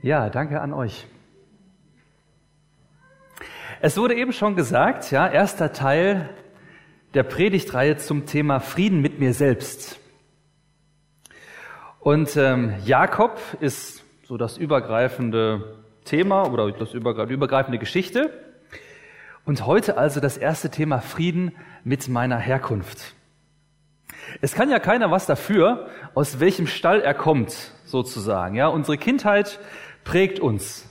Ja, danke an euch. Es wurde eben schon gesagt, ja, erster Teil der Predigtreihe zum Thema Frieden mit mir selbst. Und ähm, Jakob ist so das übergreifende Thema oder das übergreifende Geschichte. Und heute also das erste Thema Frieden mit meiner Herkunft. Es kann ja keiner was dafür, aus welchem Stall er kommt, sozusagen. Ja, unsere Kindheit prägt uns.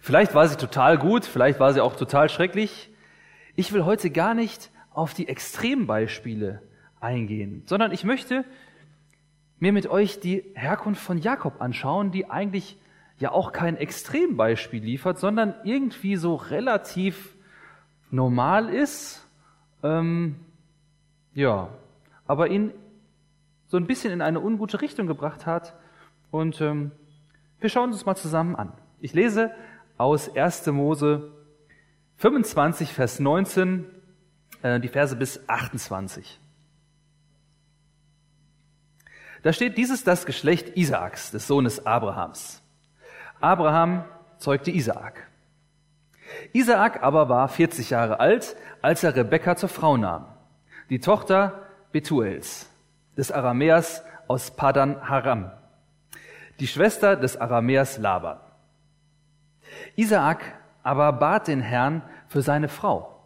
Vielleicht war sie total gut, vielleicht war sie auch total schrecklich. Ich will heute gar nicht auf die Extrembeispiele eingehen, sondern ich möchte mir mit euch die Herkunft von Jakob anschauen, die eigentlich ja auch kein Extrembeispiel liefert, sondern irgendwie so relativ normal ist, ähm, ja, aber ihn so ein bisschen in eine ungute Richtung gebracht hat. Und ähm, wir schauen uns mal zusammen an. Ich lese aus 1. Mose 25, Vers 19, äh, die Verse bis 28. Da steht, dieses das Geschlecht Isaaks, des Sohnes Abrahams. Abraham zeugte Isaak. Isaak aber war 40 Jahre alt, als er Rebekka zur Frau nahm, die Tochter Betuels, des Aramäers aus Padan Haram, die Schwester des Aramäers Laban. Isaak aber bat den Herrn für seine Frau,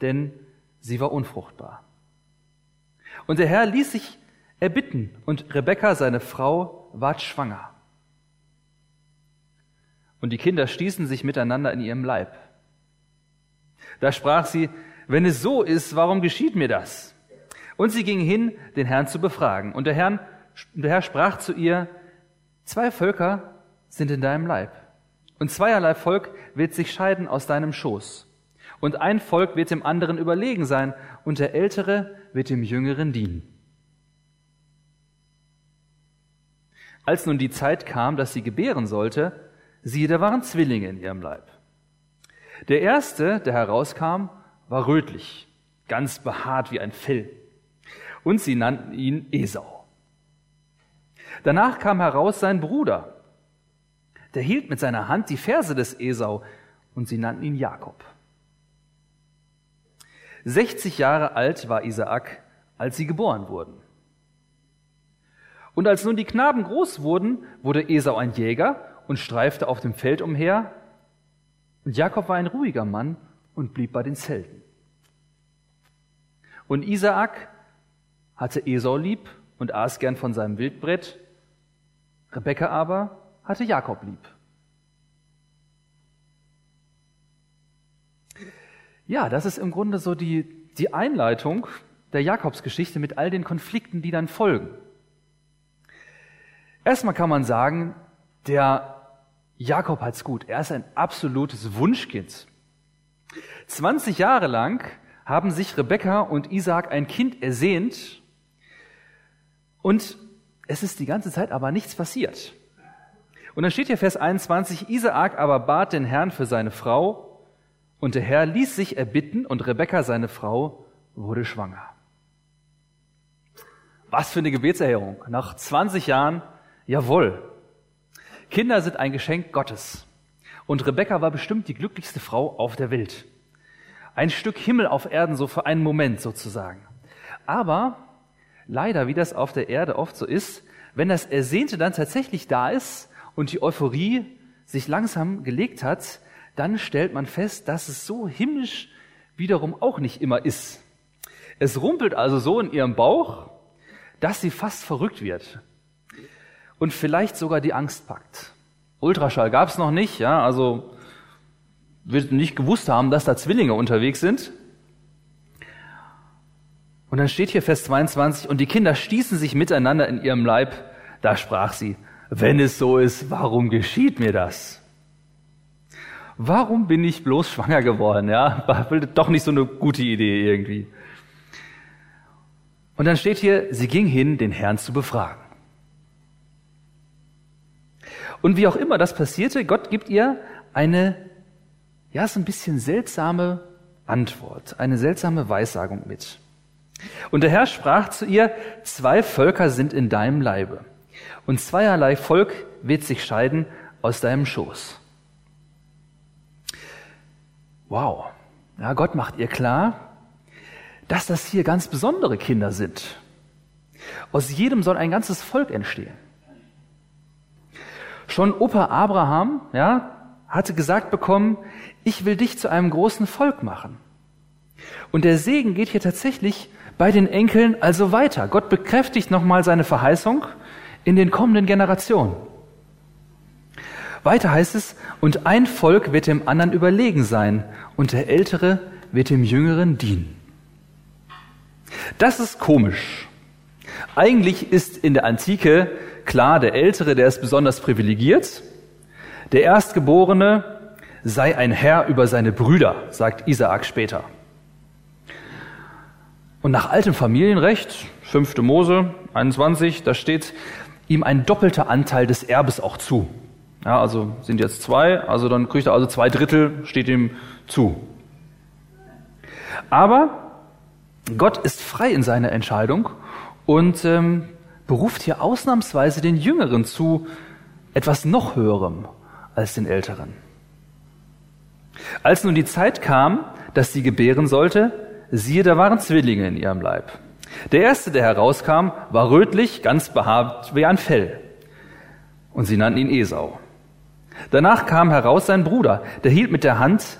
denn sie war unfruchtbar. Und der Herr ließ sich erbitten, und Rebekka, seine Frau, ward schwanger. Und die Kinder stießen sich miteinander in ihrem Leib. Da sprach sie, wenn es so ist, warum geschieht mir das? Und sie ging hin, den Herrn zu befragen. Und der, Herr, der Herr sprach zu ihr, zwei Völker sind in deinem Leib. Und zweierlei Volk wird sich scheiden aus deinem Schoß. Und ein Volk wird dem anderen überlegen sein, und der Ältere wird dem Jüngeren dienen. Als nun die Zeit kam, dass sie gebären sollte, siehe, da waren Zwillinge in ihrem Leib. Der erste, der herauskam, war rötlich, ganz behaart wie ein Fell. Und sie nannten ihn Esau. Danach kam heraus sein Bruder. Der hielt mit seiner Hand die Ferse des Esau und sie nannten ihn Jakob. 60 Jahre alt war Isaak, als sie geboren wurden. Und als nun die Knaben groß wurden, wurde Esau ein Jäger und streifte auf dem Feld umher. Und Jakob war ein ruhiger Mann und blieb bei den Zelten. Und Isaak hatte Esau lieb und aß gern von seinem Wildbrett. Rebekka aber hatte Jakob lieb. Ja, das ist im Grunde so die, die Einleitung der Jakobsgeschichte mit all den Konflikten, die dann folgen. Erstmal kann man sagen, der Jakob hat's gut. Er ist ein absolutes Wunschkind. 20 Jahre lang haben sich Rebekka und Isaac ein Kind ersehnt und es ist die ganze Zeit aber nichts passiert. Und dann steht hier Vers 21, Isaak aber bat den Herrn für seine Frau und der Herr ließ sich erbitten und Rebekka, seine Frau, wurde schwanger. Was für eine Gebetserhörung. Nach 20 Jahren, jawohl, Kinder sind ein Geschenk Gottes. Und Rebekka war bestimmt die glücklichste Frau auf der Welt. Ein Stück Himmel auf Erden, so für einen Moment sozusagen. Aber leider, wie das auf der Erde oft so ist, wenn das Ersehnte dann tatsächlich da ist und die Euphorie sich langsam gelegt hat, dann stellt man fest, dass es so himmlisch wiederum auch nicht immer ist. Es rumpelt also so in ihrem Bauch, dass sie fast verrückt wird und vielleicht sogar die Angst packt. Ultraschall gab es noch nicht, ja, also wird nicht gewusst haben, dass da Zwillinge unterwegs sind. Und dann steht hier Vers 22, und die Kinder stießen sich miteinander in ihrem Leib. Da sprach sie, wenn es so ist, warum geschieht mir das? Warum bin ich bloß schwanger geworden? Ja, war doch nicht so eine gute Idee irgendwie. Und dann steht hier, sie ging hin, den Herrn zu befragen. Und wie auch immer das passierte, Gott gibt ihr eine, ja, so ein bisschen seltsame Antwort, eine seltsame Weissagung mit. Und der Herr sprach zu ihr, zwei Völker sind in deinem Leibe. Und zweierlei Volk wird sich scheiden aus deinem Schoß. Wow. Ja, Gott macht ihr klar, dass das hier ganz besondere Kinder sind. Aus jedem soll ein ganzes Volk entstehen. Schon Opa Abraham, ja, hatte gesagt bekommen, ich will dich zu einem großen Volk machen. Und der Segen geht hier tatsächlich bei den Enkeln also weiter. Gott bekräftigt nochmal seine Verheißung in den kommenden Generationen. Weiter heißt es, und ein Volk wird dem anderen überlegen sein, und der Ältere wird dem Jüngeren dienen. Das ist komisch. Eigentlich ist in der Antike klar, der Ältere, der ist besonders privilegiert. Der Erstgeborene sei ein Herr über seine Brüder, sagt Isaak später. Und nach altem Familienrecht, 5. Mose 21, da steht ihm ein doppelter Anteil des Erbes auch zu. Ja, also sind jetzt zwei, also dann kriegt er also zwei Drittel, steht ihm zu. Aber Gott ist frei in seiner Entscheidung und ähm, beruft hier ausnahmsweise den Jüngeren zu etwas noch Höherem als den Älteren. Als nun die Zeit kam, dass sie gebären sollte, siehe, da waren Zwillinge in ihrem Leib. Der erste, der herauskam, war rötlich, ganz behaart wie ein Fell. Und sie nannten ihn Esau. Danach kam heraus sein Bruder, der hielt mit der Hand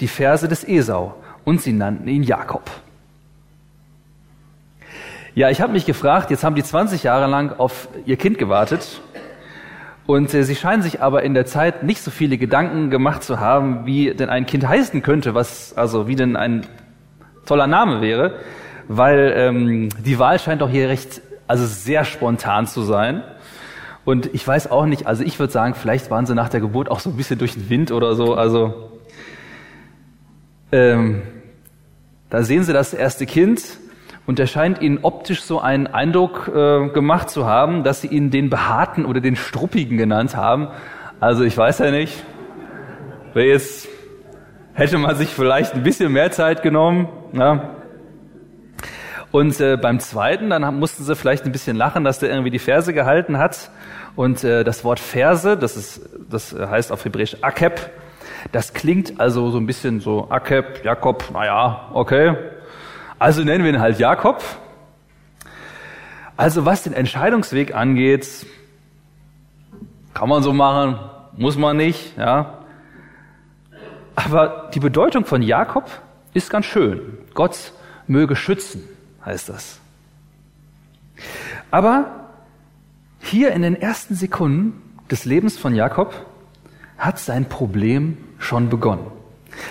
die Verse des Esau, und sie nannten ihn Jakob. Ja, ich habe mich gefragt, jetzt haben die 20 Jahre lang auf ihr Kind gewartet und äh, sie scheinen sich aber in der Zeit nicht so viele Gedanken gemacht zu haben, wie denn ein Kind heißen könnte, was also wie denn ein toller Name wäre, weil ähm, die Wahl scheint doch hier recht, also sehr spontan zu sein. Und ich weiß auch nicht, also ich würde sagen, vielleicht waren sie nach der Geburt auch so ein bisschen durch den Wind oder so. Also ähm, da sehen sie das erste Kind und er scheint ihnen optisch so einen Eindruck äh, gemacht zu haben, dass sie ihn den Behaarten oder den Struppigen genannt haben. Also ich weiß ja nicht, wer jetzt hätte man sich vielleicht ein bisschen mehr Zeit genommen. Ja. Und äh, beim zweiten, dann mussten sie vielleicht ein bisschen lachen, dass der irgendwie die Verse gehalten hat. Und äh, das Wort Verse, das ist, das heißt auf Hebräisch Akeb, das klingt also so ein bisschen so Akeb, Jakob, naja, okay, also nennen wir ihn halt Jakob. Also was den Entscheidungsweg angeht, kann man so machen, muss man nicht, ja. Aber die Bedeutung von Jakob ist ganz schön. Gott möge schützen, heißt das. Aber hier in den ersten Sekunden des Lebens von Jakob hat sein Problem schon begonnen,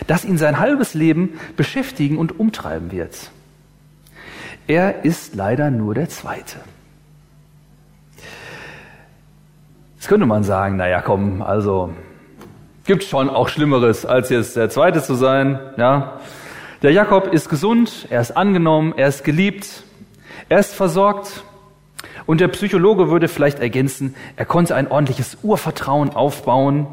das ihn sein halbes Leben beschäftigen und umtreiben wird. Er ist leider nur der Zweite. Jetzt könnte man sagen, naja, komm, also gibt schon auch Schlimmeres, als jetzt der Zweite zu sein. Ja, der Jakob ist gesund, er ist angenommen, er ist geliebt, er ist versorgt. Und der Psychologe würde vielleicht ergänzen, er konnte ein ordentliches Urvertrauen aufbauen,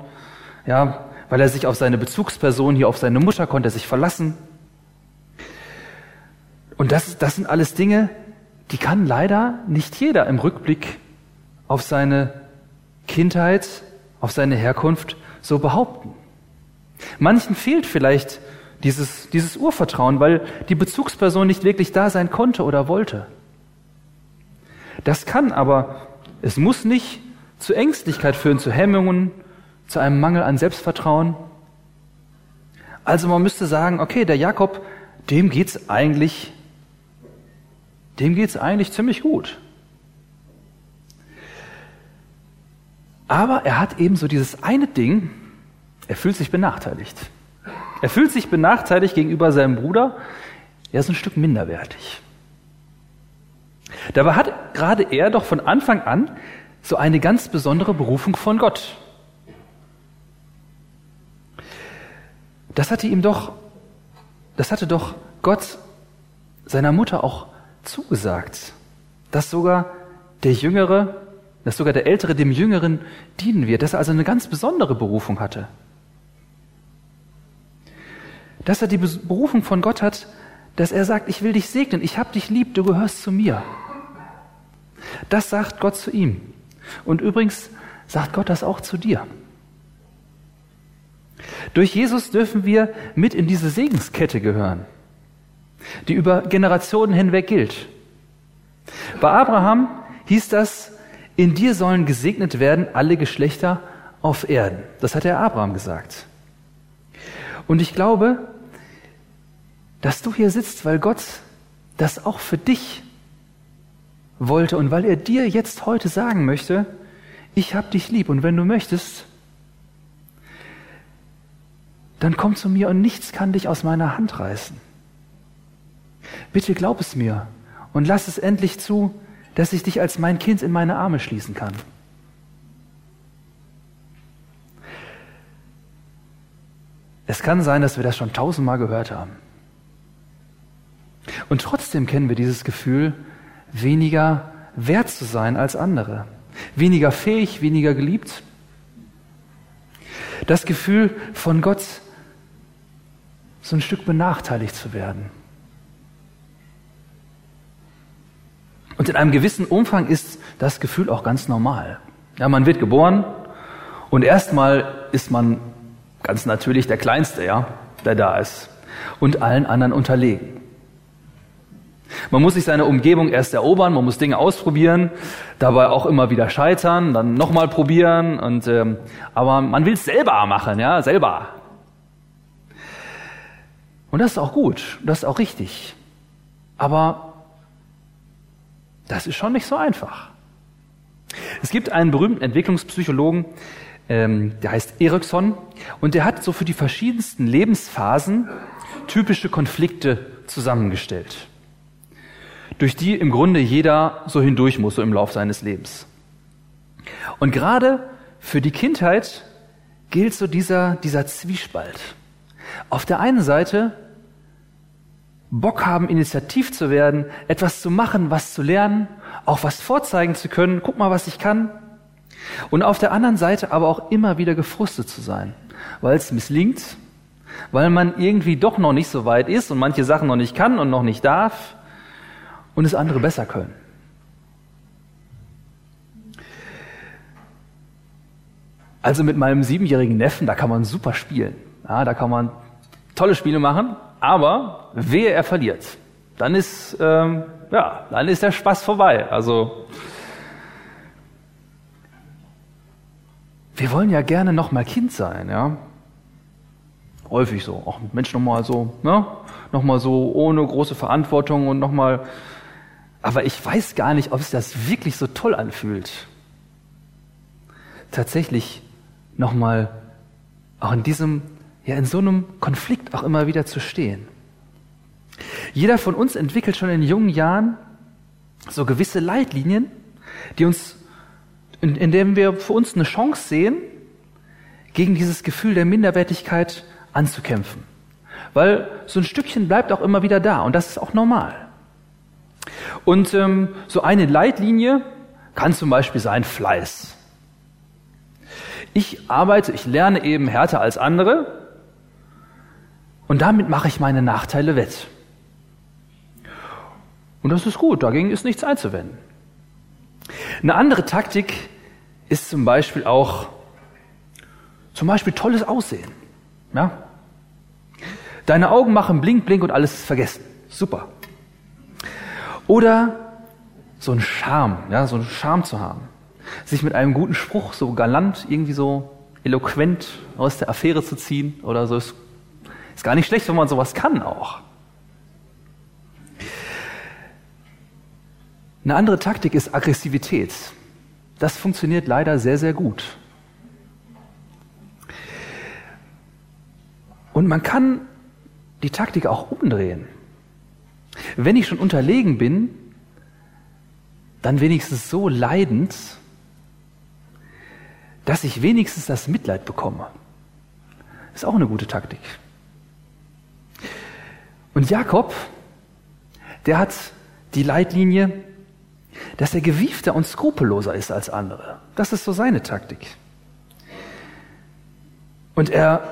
ja, weil er sich auf seine Bezugsperson, hier auf seine Mutter konnte er sich verlassen. Und das, das sind alles Dinge, die kann leider nicht jeder im Rückblick auf seine Kindheit, auf seine Herkunft so behaupten. Manchen fehlt vielleicht dieses, dieses Urvertrauen, weil die Bezugsperson nicht wirklich da sein konnte oder wollte. Das kann aber, es muss nicht zu Ängstlichkeit führen, zu Hemmungen, zu einem Mangel an Selbstvertrauen. Also man müsste sagen, okay, der Jakob, dem geht's eigentlich dem geht es eigentlich ziemlich gut. Aber er hat eben so dieses eine Ding, er fühlt sich benachteiligt. Er fühlt sich benachteiligt gegenüber seinem Bruder, er ist ein Stück minderwertig. Dabei hat gerade er doch von Anfang an so eine ganz besondere Berufung von Gott. Das hatte ihm doch, das hatte doch Gott seiner Mutter auch zugesagt, dass sogar der Jüngere, dass sogar der Ältere dem Jüngeren dienen wird, dass er also eine ganz besondere Berufung hatte. Dass er die Berufung von Gott hat, dass er sagt, ich will dich segnen, ich hab dich lieb, du gehörst zu mir. Das sagt Gott zu ihm. Und übrigens sagt Gott das auch zu dir. Durch Jesus dürfen wir mit in diese Segenskette gehören, die über Generationen hinweg gilt. Bei Abraham hieß das, in dir sollen gesegnet werden alle Geschlechter auf Erden. Das hat er Abraham gesagt. Und ich glaube, dass du hier sitzt, weil Gott das auch für dich wollte und weil er dir jetzt heute sagen möchte, ich hab dich lieb und wenn du möchtest, dann komm zu mir und nichts kann dich aus meiner Hand reißen. Bitte glaub es mir und lass es endlich zu, dass ich dich als mein Kind in meine Arme schließen kann. Es kann sein, dass wir das schon tausendmal gehört haben. Und trotzdem kennen wir dieses Gefühl, weniger wert zu sein als andere, weniger fähig, weniger geliebt. Das Gefühl, von Gott so ein Stück benachteiligt zu werden. Und in einem gewissen Umfang ist das Gefühl auch ganz normal. Ja, man wird geboren und erstmal ist man ganz natürlich der Kleinste, ja, der da ist und allen anderen unterlegen. Man muss sich seine Umgebung erst erobern, man muss Dinge ausprobieren, dabei auch immer wieder scheitern, dann nochmal probieren und ähm, aber man will es selber machen, ja, selber. Und das ist auch gut, das ist auch richtig. Aber das ist schon nicht so einfach. Es gibt einen berühmten Entwicklungspsychologen, ähm, der heißt Eriksson, und der hat so für die verschiedensten Lebensphasen typische Konflikte zusammengestellt durch die im Grunde jeder so hindurch muss, so im Lauf seines Lebens. Und gerade für die Kindheit gilt so dieser, dieser Zwiespalt. Auf der einen Seite Bock haben, initiativ zu werden, etwas zu machen, was zu lernen, auch was vorzeigen zu können, guck mal, was ich kann. Und auf der anderen Seite aber auch immer wieder gefrustet zu sein, weil es misslingt, weil man irgendwie doch noch nicht so weit ist und manche Sachen noch nicht kann und noch nicht darf und es andere besser können. Also mit meinem siebenjährigen Neffen, da kann man super spielen. Ja, da kann man tolle Spiele machen, aber wehe er verliert. Dann ist, ähm, ja, dann ist der Spaß vorbei. Also, wir wollen ja gerne noch mal Kind sein, ja. Häufig so. Auch Mensch, noch mal so, ne? Noch mal so ohne große Verantwortung und noch mal aber ich weiß gar nicht, ob es das wirklich so toll anfühlt. Tatsächlich nochmal auch in diesem, ja, in so einem Konflikt auch immer wieder zu stehen. Jeder von uns entwickelt schon in jungen Jahren so gewisse Leitlinien, die uns, in, denen wir für uns eine Chance sehen, gegen dieses Gefühl der Minderwertigkeit anzukämpfen. Weil so ein Stückchen bleibt auch immer wieder da und das ist auch normal. Und ähm, so eine Leitlinie kann zum Beispiel sein Fleiß. Ich arbeite, ich lerne eben härter als andere und damit mache ich meine Nachteile wett. Und das ist gut, dagegen ist nichts einzuwenden. Eine andere Taktik ist zum Beispiel auch zum Beispiel tolles Aussehen. Ja? Deine Augen machen blink, blink und alles ist vergessen. Super. Oder so ein Charme, ja, so ein Charme zu haben. Sich mit einem guten Spruch so galant, irgendwie so eloquent aus der Affäre zu ziehen oder so. Ist, ist gar nicht schlecht, wenn man sowas kann auch. Eine andere Taktik ist Aggressivität. Das funktioniert leider sehr, sehr gut. Und man kann die Taktik auch umdrehen. Wenn ich schon unterlegen bin, dann wenigstens so leidend, dass ich wenigstens das Mitleid bekomme. Ist auch eine gute Taktik. Und Jakob, der hat die Leitlinie, dass er gewiefter und skrupelloser ist als andere. Das ist so seine Taktik. Und er,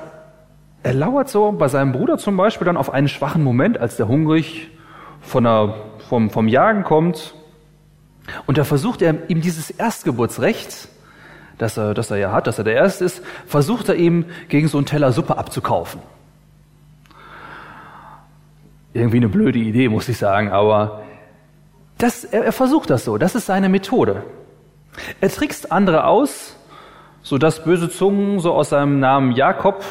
er lauert so bei seinem Bruder zum Beispiel dann auf einen schwachen Moment, als der hungrig von der, vom, vom Jagen kommt. Und da versucht er ihm dieses Erstgeburtsrecht, das er, das er ja hat, dass er der Erste ist, versucht er ihm gegen so einen Teller Suppe abzukaufen. Irgendwie eine blöde Idee, muss ich sagen, aber das, er, er versucht das so. Das ist seine Methode. Er trickst andere aus, so dass böse Zungen so aus seinem Namen Jakob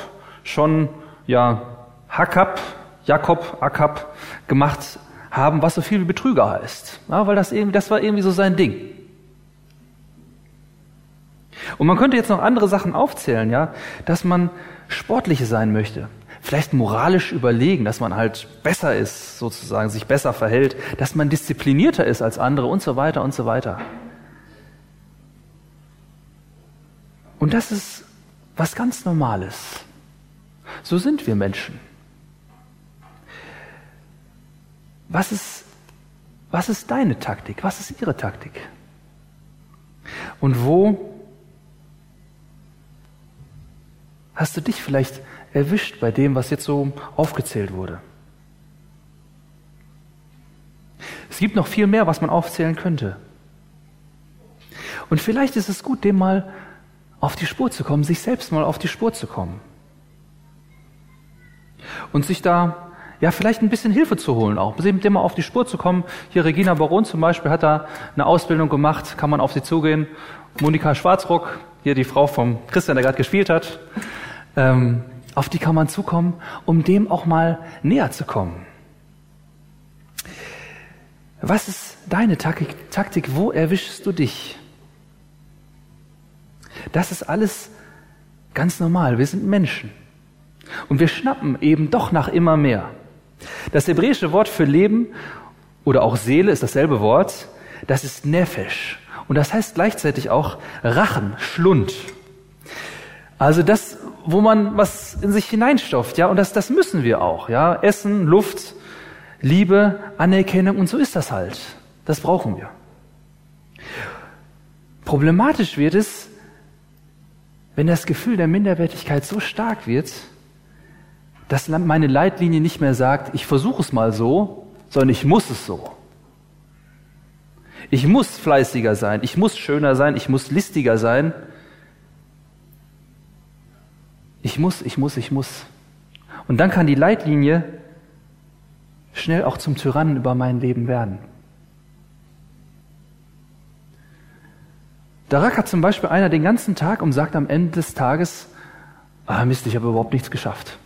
schon ja Hakab, Jakob, Akab gemacht haben, was so viel wie Betrüger heißt. Ja, weil das irgendwie, das war irgendwie so sein Ding. Und man könnte jetzt noch andere Sachen aufzählen, ja, dass man sportlich sein möchte, vielleicht moralisch überlegen, dass man halt besser ist, sozusagen, sich besser verhält, dass man disziplinierter ist als andere und so weiter und so weiter. Und das ist was ganz Normales. So sind wir Menschen. Was ist, was ist deine Taktik? Was ist ihre Taktik? Und wo hast du dich vielleicht erwischt bei dem, was jetzt so aufgezählt wurde? Es gibt noch viel mehr, was man aufzählen könnte. Und vielleicht ist es gut, dem mal auf die Spur zu kommen, sich selbst mal auf die Spur zu kommen. Und sich da ja, vielleicht ein bisschen Hilfe zu holen auch, mit dem mal auf die Spur zu kommen. Hier Regina Baron zum Beispiel hat da eine Ausbildung gemacht, kann man auf sie zugehen. Monika Schwarzrock, hier die Frau vom Christian, der gerade gespielt hat, ähm, auf die kann man zukommen, um dem auch mal näher zu kommen. Was ist deine Taktik? Taktik? Wo erwischst du dich? Das ist alles ganz normal. Wir sind Menschen. Und wir schnappen eben doch nach immer mehr. Das hebräische Wort für Leben oder auch Seele ist dasselbe Wort. Das ist Nefesh. Und das heißt gleichzeitig auch Rachen, Schlund. Also das, wo man was in sich hineinstopft, ja, und das, das müssen wir auch, ja. Essen, Luft, Liebe, Anerkennung und so ist das halt. Das brauchen wir. Problematisch wird es, wenn das Gefühl der Minderwertigkeit so stark wird, dass meine Leitlinie nicht mehr sagt, ich versuche es mal so, sondern ich muss es so. Ich muss fleißiger sein, ich muss schöner sein, ich muss listiger sein. Ich muss, ich muss, ich muss. Und dann kann die Leitlinie schnell auch zum Tyrannen über mein Leben werden. Da rackert zum Beispiel einer den ganzen Tag und sagt am Ende des Tages, ah Mist, ich habe überhaupt nichts geschafft.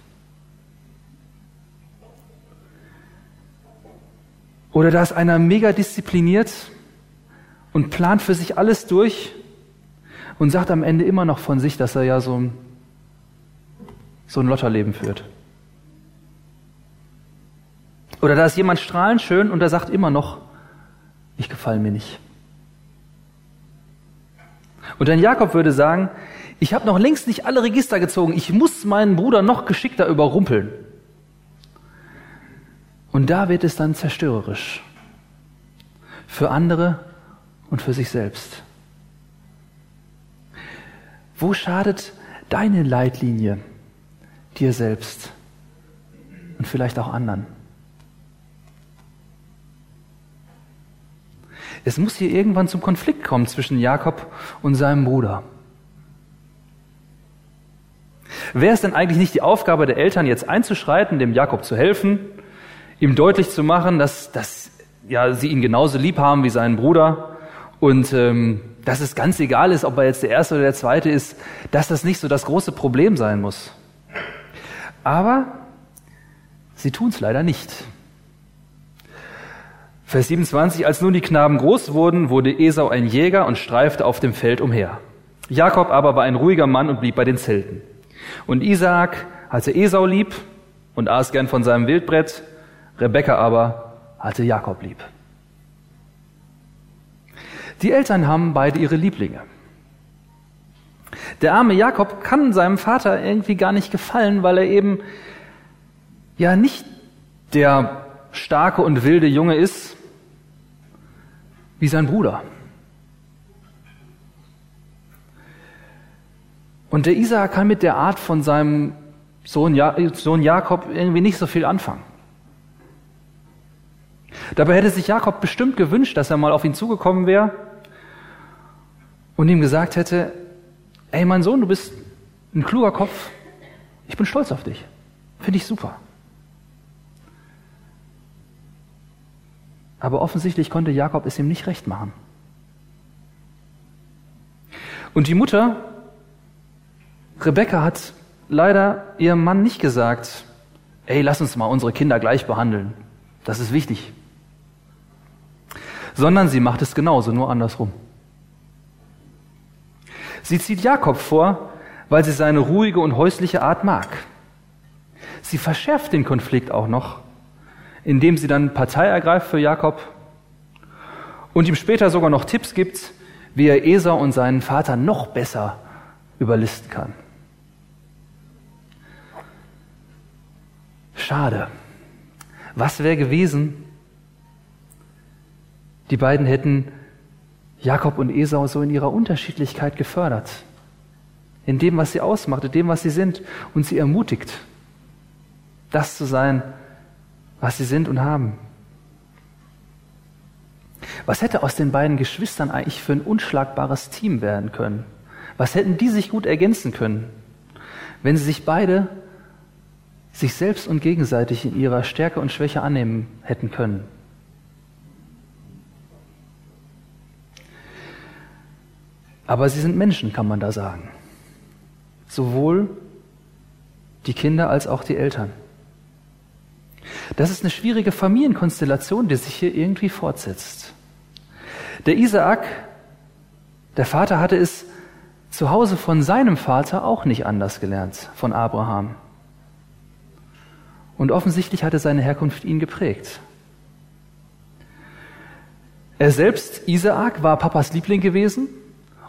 Oder da ist einer mega diszipliniert und plant für sich alles durch und sagt am Ende immer noch von sich, dass er ja so ein, so ein Lotterleben führt. Oder da ist jemand strahlend schön und er sagt immer noch, ich gefalle mir nicht. Und dann Jakob würde sagen, ich habe noch längst nicht alle Register gezogen, ich muss meinen Bruder noch geschickter überrumpeln. Und da wird es dann zerstörerisch. Für andere und für sich selbst. Wo schadet deine Leitlinie dir selbst und vielleicht auch anderen? Es muss hier irgendwann zum Konflikt kommen zwischen Jakob und seinem Bruder. Wäre es denn eigentlich nicht die Aufgabe der Eltern, jetzt einzuschreiten, dem Jakob zu helfen ihm deutlich zu machen, dass, dass ja, sie ihn genauso lieb haben wie seinen Bruder und ähm, dass es ganz egal ist, ob er jetzt der Erste oder der Zweite ist, dass das nicht so das große Problem sein muss. Aber sie tun es leider nicht. Vers 27, als nun die Knaben groß wurden, wurde Esau ein Jäger und streifte auf dem Feld umher. Jakob aber war ein ruhiger Mann und blieb bei den Zelten. Und Isaak hatte Esau lieb und aß gern von seinem Wildbrett, Rebekka aber hatte Jakob lieb. Die Eltern haben beide ihre Lieblinge. Der arme Jakob kann seinem Vater irgendwie gar nicht gefallen, weil er eben ja nicht der starke und wilde Junge ist wie sein Bruder. Und der Isaak kann mit der Art von seinem Sohn, Jakob irgendwie nicht so viel anfangen. Dabei hätte sich Jakob bestimmt gewünscht, dass er mal auf ihn zugekommen wäre und ihm gesagt hätte, ey mein Sohn, du bist ein kluger Kopf, ich bin stolz auf dich, finde ich super. Aber offensichtlich konnte Jakob es ihm nicht recht machen. Und die Mutter, Rebecca, hat leider ihrem Mann nicht gesagt, ey, lass uns mal unsere Kinder gleich behandeln. Das ist wichtig. Sondern sie macht es genauso, nur andersrum. Sie zieht Jakob vor, weil sie seine ruhige und häusliche Art mag. Sie verschärft den Konflikt auch noch, indem sie dann Partei ergreift für Jakob und ihm später sogar noch Tipps gibt, wie er Esau und seinen Vater noch besser überlisten kann. Schade. Was wäre gewesen? Die beiden hätten Jakob und Esau so in ihrer Unterschiedlichkeit gefördert, in dem, was sie ausmacht, in dem, was sie sind, und sie ermutigt, das zu sein, was sie sind und haben. Was hätte aus den beiden Geschwistern eigentlich für ein unschlagbares Team werden können? Was hätten die sich gut ergänzen können, wenn sie sich beide sich selbst und gegenseitig in ihrer Stärke und Schwäche annehmen hätten können? Aber sie sind Menschen, kann man da sagen. Sowohl die Kinder als auch die Eltern. Das ist eine schwierige Familienkonstellation, die sich hier irgendwie fortsetzt. Der Isaak, der Vater hatte es zu Hause von seinem Vater auch nicht anders gelernt, von Abraham. Und offensichtlich hatte seine Herkunft ihn geprägt. Er selbst, Isaak, war Papas Liebling gewesen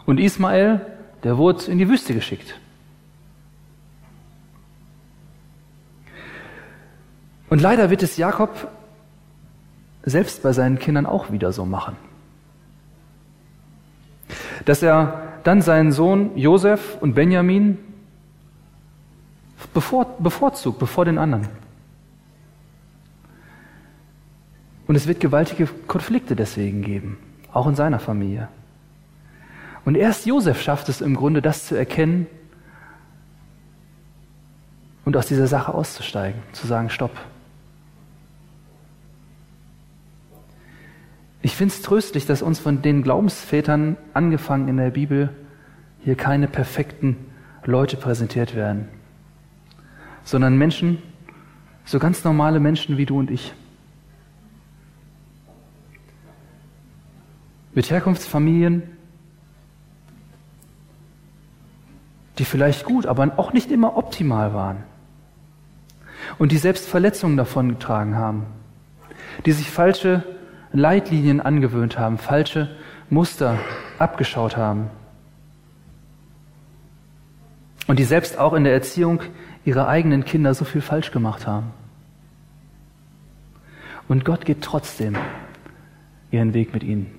und Ismael, der wurde in die Wüste geschickt. Und leider wird es Jakob selbst bei seinen Kindern auch wieder so machen. Dass er dann seinen Sohn Josef und Benjamin bevor, bevorzugt, bevor den anderen. Und es wird gewaltige Konflikte deswegen geben, auch in seiner Familie. Und erst Josef schafft es im Grunde, das zu erkennen und aus dieser Sache auszusteigen, zu sagen, stopp. Ich finde es tröstlich, dass uns von den Glaubensvätern, angefangen in der Bibel, hier keine perfekten Leute präsentiert werden, sondern Menschen, so ganz normale Menschen wie du und ich. Mit Herkunftsfamilien, die vielleicht gut, aber auch nicht immer optimal waren. Und die selbst Verletzungen davon getragen haben, die sich falsche Leitlinien angewöhnt haben, falsche Muster abgeschaut haben. Und die selbst auch in der Erziehung ihrer eigenen Kinder so viel falsch gemacht haben. Und Gott geht trotzdem ihren Weg mit ihnen.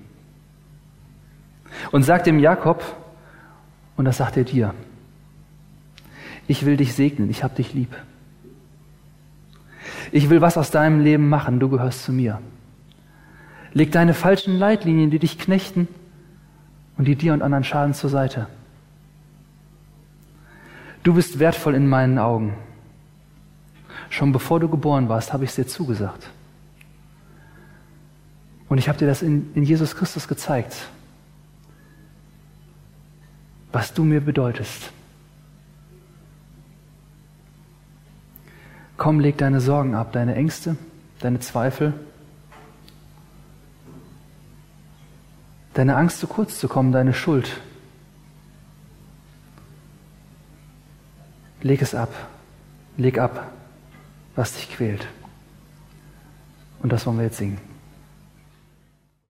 Und sagt dem Jakob, und das sagt er dir, ich will dich segnen, ich hab dich lieb. Ich will was aus deinem Leben machen, du gehörst zu mir. Leg deine falschen Leitlinien, die dich knechten und die dir und anderen schaden zur Seite. Du bist wertvoll in meinen Augen. Schon bevor du geboren warst, habe ich es dir zugesagt. Und ich habe dir das in, in Jesus Christus gezeigt, was du mir bedeutest. Komm, leg deine Sorgen ab, deine Ängste, deine Zweifel. Deine Angst, zu kurz zu kommen, deine Schuld. Leg es ab. Leg ab, was dich quält. Und das wollen wir jetzt singen.